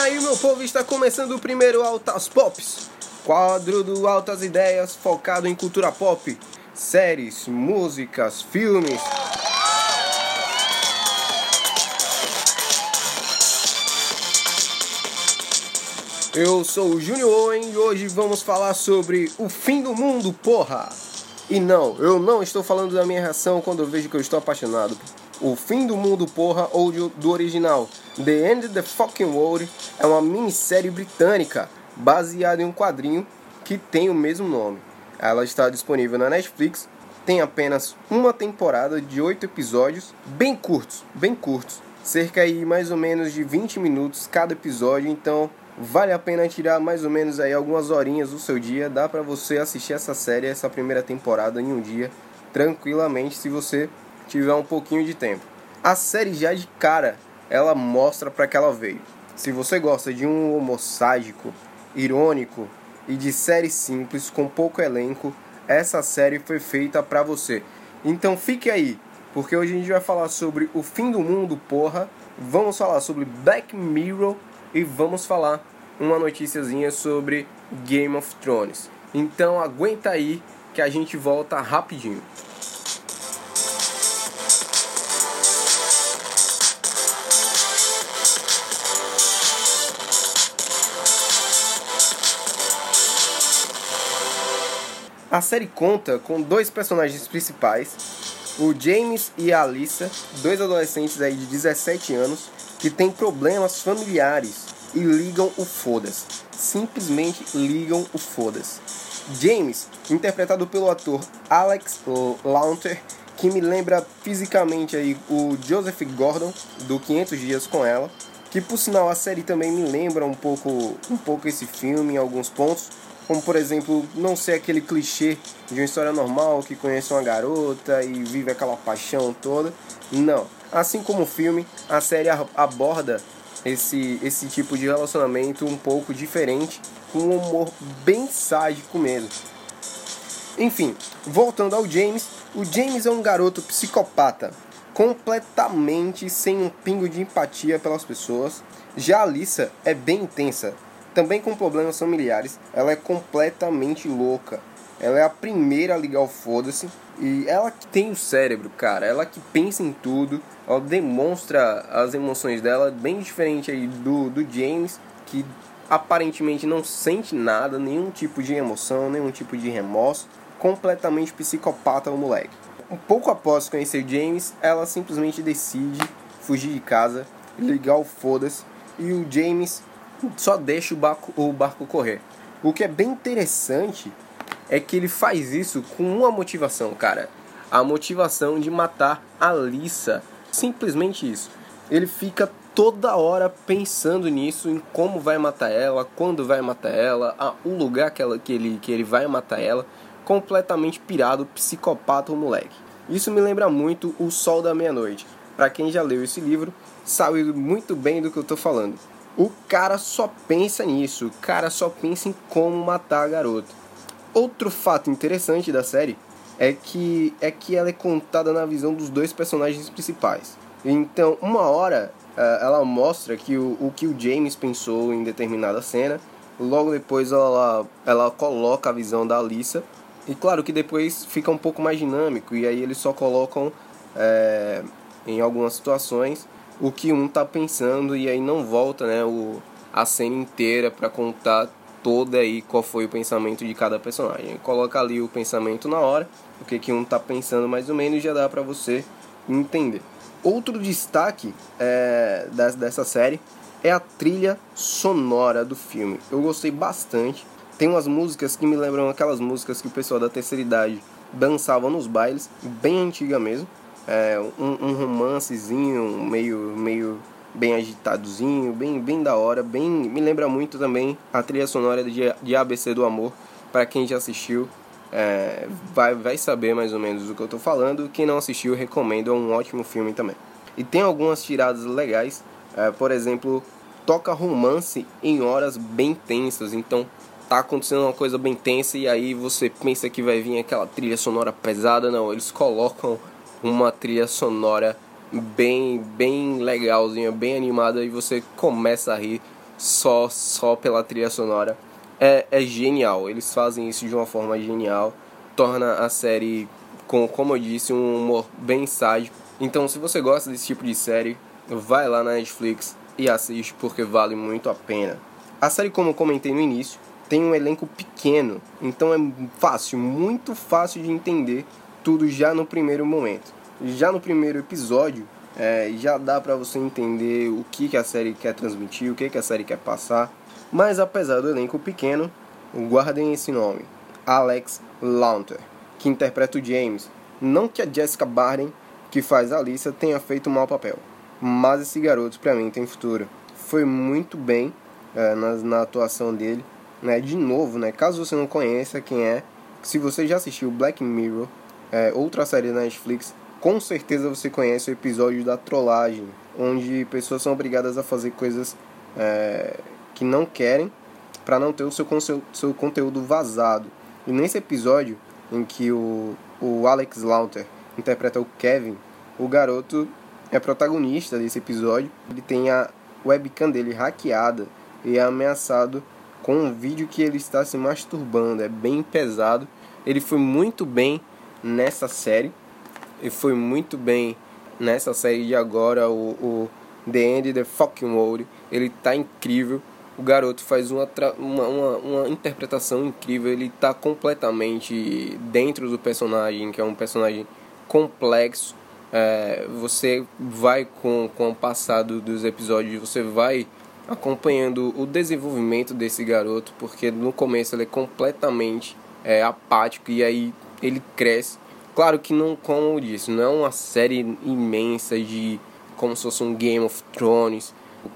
aí, meu povo, está começando o primeiro Altas Pops, quadro do Altas Ideias focado em cultura pop, séries, músicas, filmes. Eu sou o Júnior Owen e hoje vamos falar sobre o fim do mundo, porra! E não, eu não estou falando da minha reação quando eu vejo que eu estou apaixonado. O Fim do Mundo Porra ou do original The End of the Fucking World é uma minissérie britânica baseada em um quadrinho que tem o mesmo nome. Ela está disponível na Netflix, tem apenas uma temporada de oito episódios, bem curtos, bem curtos, cerca aí mais ou menos de 20 minutos cada episódio, então Vale a pena tirar mais ou menos aí algumas horinhas do seu dia. Dá para você assistir essa série, essa primeira temporada em um dia, tranquilamente, se você tiver um pouquinho de tempo. A série já de cara, ela mostra para que ela veio. Se você gosta de um humor sádico, irônico e de série simples com pouco elenco, essa série foi feita para você. Então fique aí, porque hoje a gente vai falar sobre o fim do mundo, porra. Vamos falar sobre Black Mirror e vamos falar uma noticiazinha sobre Game of Thrones. Então aguenta aí que a gente volta rapidinho. A série conta com dois personagens principais, o James e a Alissa, dois adolescentes aí de 17 anos que têm problemas familiares e ligam o foda-se. Simplesmente ligam o foda-se. James, interpretado pelo ator Alex Launter, que me lembra fisicamente aí o Joseph Gordon do 500 dias com ela, que por sinal a série também me lembra um pouco um pouco esse filme em alguns pontos, como por exemplo, não ser aquele clichê de uma história normal que conhece uma garota e vive aquela paixão toda. Não. Assim como o filme, a série aborda esse, esse tipo de relacionamento um pouco diferente, com um humor bem sádico mesmo. Enfim, voltando ao James, o James é um garoto psicopata, completamente sem um pingo de empatia pelas pessoas. Já a Alissa é bem intensa, também com problemas familiares, ela é completamente louca. Ela é a primeira a ligar o foda-se. E ela que tem o cérebro, cara. Ela que pensa em tudo. Ela demonstra as emoções dela bem diferente aí do, do James, que aparentemente não sente nada, nenhum tipo de emoção, nenhum tipo de remorso. Completamente psicopata o moleque. Um pouco após conhecer James, ela simplesmente decide fugir de casa, ligar o foda-se. E o James só deixa o barco, o barco correr. O que é bem interessante é que ele faz isso com uma motivação, cara. A motivação de matar a Lisa. Simplesmente isso. Ele fica toda hora pensando nisso, em como vai matar ela, quando vai matar ela, a, o lugar que, ela, que, ele, que ele vai matar ela. Completamente pirado, psicopata o moleque. Isso me lembra muito O Sol da Meia-Noite. Para quem já leu esse livro, sabe muito bem do que eu tô falando. O cara só pensa nisso, o cara só pensa em como matar a garota. Outro fato interessante da série é que é que ela é contada na visão dos dois personagens principais. Então, uma hora eh, ela mostra que o, o que o James pensou em determinada cena, logo depois ela, ela coloca a visão da Alissa, e claro que depois fica um pouco mais dinâmico, e aí eles só colocam é, em algumas situações o que um tá pensando, e aí não volta né, o, a cena inteira para contar toda aí qual foi o pensamento de cada personagem. Coloca ali o pensamento na hora, o que, que um tá pensando mais ou menos, e já dá para você entender. Outro destaque é, dessa série é a trilha sonora do filme. Eu gostei bastante. Tem umas músicas que me lembram aquelas músicas que o pessoal da terceira idade dançava nos bailes, bem antiga mesmo. É, um, um romancezinho meio, meio bem agitadozinho, bem, bem da hora, bem me lembra muito também a trilha sonora de, de ABC do Amor. Para quem já assistiu, é, vai, vai saber mais ou menos do que eu tô falando. Quem não assistiu, recomendo, é um ótimo filme também. E tem algumas tiradas legais, é, por exemplo, toca romance em horas bem tensas, então tá acontecendo uma coisa bem tensa e aí você pensa que vai vir aquela trilha sonora pesada, não, eles colocam uma trilha sonora bem, bem legalzinha, bem animada e você começa a rir só só pela trilha sonora. É, é genial, eles fazem isso de uma forma genial, torna a série com, como eu disse, um humor bem sádico. Então, se você gosta desse tipo de série, vai lá na Netflix e assiste porque vale muito a pena. A série, como eu comentei no início, tem um elenco pequeno, então é fácil, muito fácil de entender tudo já no primeiro momento. Já no primeiro episódio, é, já dá para você entender o que, que a série quer transmitir, o que, que a série quer passar. Mas apesar do elenco pequeno, guardem esse nome: Alex Launter, que interpreta o James. Não que a Jessica Barden, que faz a Alissa, tenha feito um mau papel, mas esse garoto para mim tem futuro. Foi muito bem é, na, na atuação dele né, de novo, né, caso você não conheça quem é, se você já assistiu Black Mirror, é, outra série da Netflix, com certeza você conhece o episódio da trollagem, onde pessoas são obrigadas a fazer coisas é, que não querem para não ter o seu, seu conteúdo vazado. E nesse episódio em que o, o Alex Lauter interpreta o Kevin, o garoto é protagonista desse episódio. Ele tem a webcam dele hackeada e é ameaçado com um vídeo que ele está se masturbando. É bem pesado. Ele foi muito bem nessa série. Ele foi muito bem nessa série de agora, o, o The End the Fucking World. Ele tá incrível. O garoto faz uma, uma, uma, uma interpretação incrível. Ele tá completamente dentro do personagem, que é um personagem complexo. É, você vai com, com o passado dos episódios, você vai acompanhando o desenvolvimento desse garoto, porque no começo ele é completamente é, apático e aí ele cresce. Claro que não, como eu disse, não é uma série imensa de como se fosse um Game of Thrones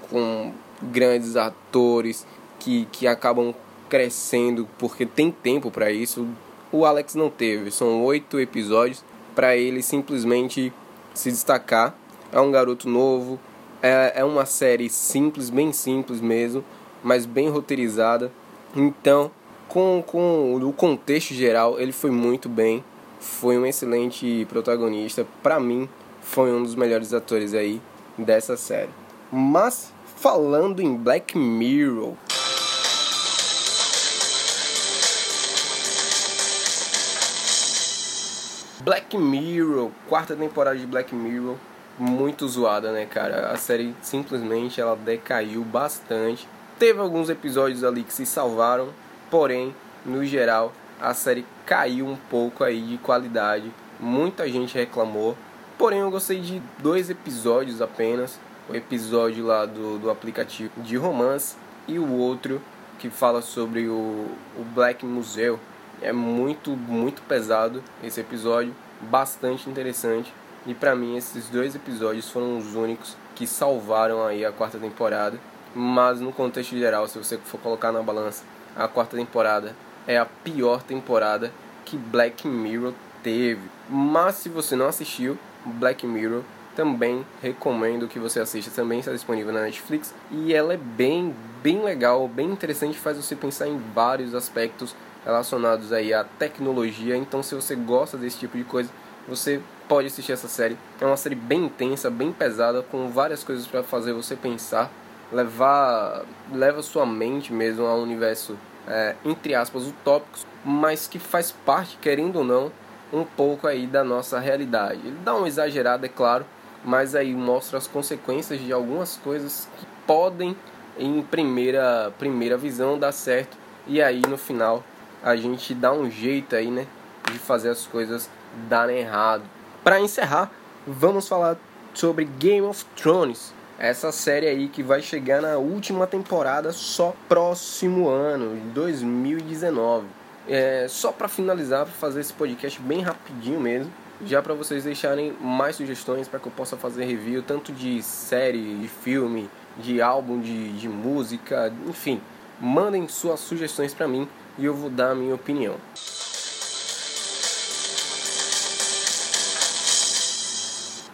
com grandes atores que, que acabam crescendo porque tem tempo para isso. O Alex não teve, são oito episódios para ele simplesmente se destacar. É um garoto novo, é, é uma série simples, bem simples mesmo, mas bem roteirizada. Então, com, com o contexto geral, ele foi muito bem. Foi um excelente protagonista. Para mim, foi um dos melhores atores aí dessa série. Mas, falando em Black Mirror, Black Mirror, quarta temporada de Black Mirror, muito zoada, né, cara? A série simplesmente ela decaiu bastante. Teve alguns episódios ali que se salvaram, porém, no geral, a série caiu um pouco aí de qualidade. Muita gente reclamou. Porém, eu gostei de dois episódios apenas. O episódio lá do, do aplicativo de romance e o outro que fala sobre o, o Black Museu. É muito, muito pesado esse episódio, bastante interessante. E para mim esses dois episódios foram os únicos que salvaram aí a quarta temporada. Mas no contexto geral, se você for colocar na balança, a quarta temporada é a pior temporada que Black Mirror teve. Mas se você não assistiu Black Mirror, também recomendo que você assista. Também está disponível na Netflix e ela é bem, bem legal, bem interessante, faz você pensar em vários aspectos relacionados aí à tecnologia. Então, se você gosta desse tipo de coisa, você pode assistir essa série. É uma série bem intensa, bem pesada, com várias coisas para fazer você pensar, levar leva sua mente mesmo ao universo é, entre aspas utópicos, mas que faz parte, querendo ou não, um pouco aí da nossa realidade. Ele dá uma exagerada, é claro, mas aí mostra as consequências de algumas coisas que podem em primeira primeira visão dar certo e aí no final a gente dá um jeito aí, né, de fazer as coisas darem errado. Para encerrar, vamos falar sobre Game of Thrones, essa série aí que vai chegar na última temporada só próximo ano, 2019. É, só para finalizar, para fazer esse podcast bem rapidinho mesmo, já para vocês deixarem mais sugestões para que eu possa fazer review tanto de série, de filme, de álbum, de, de música, enfim, mandem suas sugestões para mim e eu vou dar a minha opinião.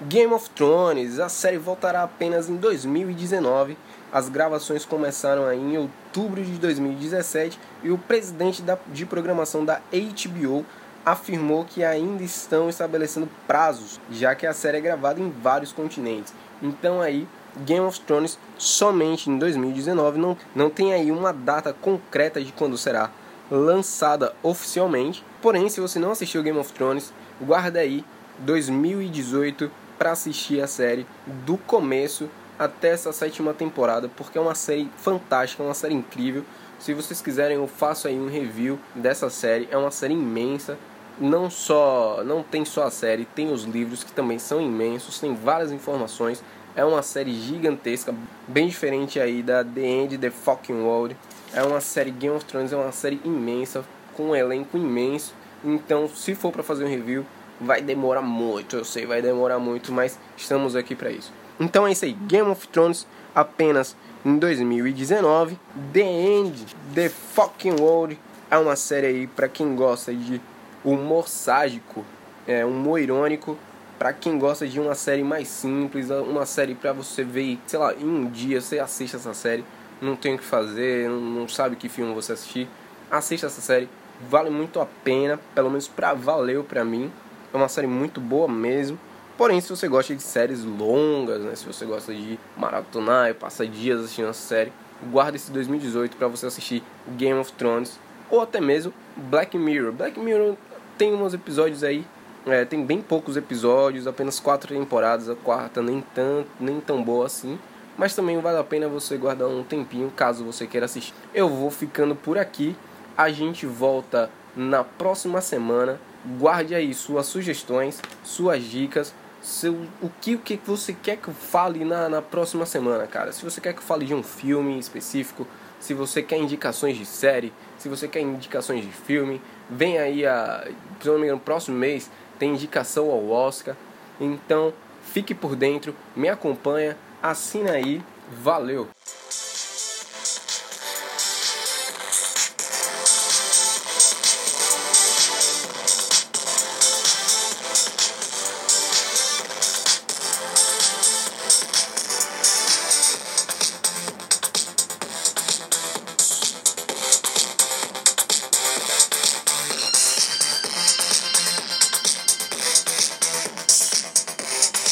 Game of Thrones, a série voltará apenas em 2019. As gravações começaram aí em outubro de 2017 e o presidente da, de programação da HBO afirmou que ainda estão estabelecendo prazos, já que a série é gravada em vários continentes. Então aí Game of Thrones somente em 2019. Não, não tem aí uma data concreta de quando será lançada oficialmente. Porém, se você não assistiu Game of Thrones, guarda aí 2018 para assistir a série do começo até essa sétima temporada, porque é uma série fantástica, uma série incrível. Se vocês quiserem, eu faço aí um review dessa série. É uma série imensa. Não só, não tem só a série, tem os livros que também são imensos, tem várias informações. É uma série gigantesca, bem diferente aí da The End The Fucking World. É uma série Game of Thrones, é uma série imensa, com um elenco imenso. Então, se for para fazer um review, vai demorar muito, eu sei, vai demorar muito, mas estamos aqui para isso. Então é isso aí, Game of Thrones apenas em 2019. The End, The Fucking World é uma série aí para quem gosta de humor sádico, é, humor irônico, para quem gosta de uma série mais simples, uma série para você ver, sei lá, em um dia você assiste essa série, não tem o que fazer, não sabe que filme você assistir, assista essa série, vale muito a pena, pelo menos pra valeu pra mim. É uma série muito boa mesmo. Porém, se você gosta de séries longas, né, se você gosta de maratonar e passar dias assistindo essa série, guarda esse 2018 para você assistir Game of Thrones ou até mesmo Black Mirror. Black Mirror tem uns episódios aí, é, tem bem poucos episódios, apenas quatro temporadas, a quarta nem tão, nem tão boa assim. Mas também vale a pena você guardar um tempinho caso você queira assistir. Eu vou ficando por aqui. A gente volta na próxima semana. Guarde aí suas sugestões, suas dicas, seu, o, que, o que você quer que eu fale na, na próxima semana, cara. Se você quer que eu fale de um filme específico, se você quer indicações de série, se você quer indicações de filme, vem aí a. Se não me engano, no próximo mês tem indicação ao Oscar. Então fique por dentro, me acompanha, assina aí, valeu!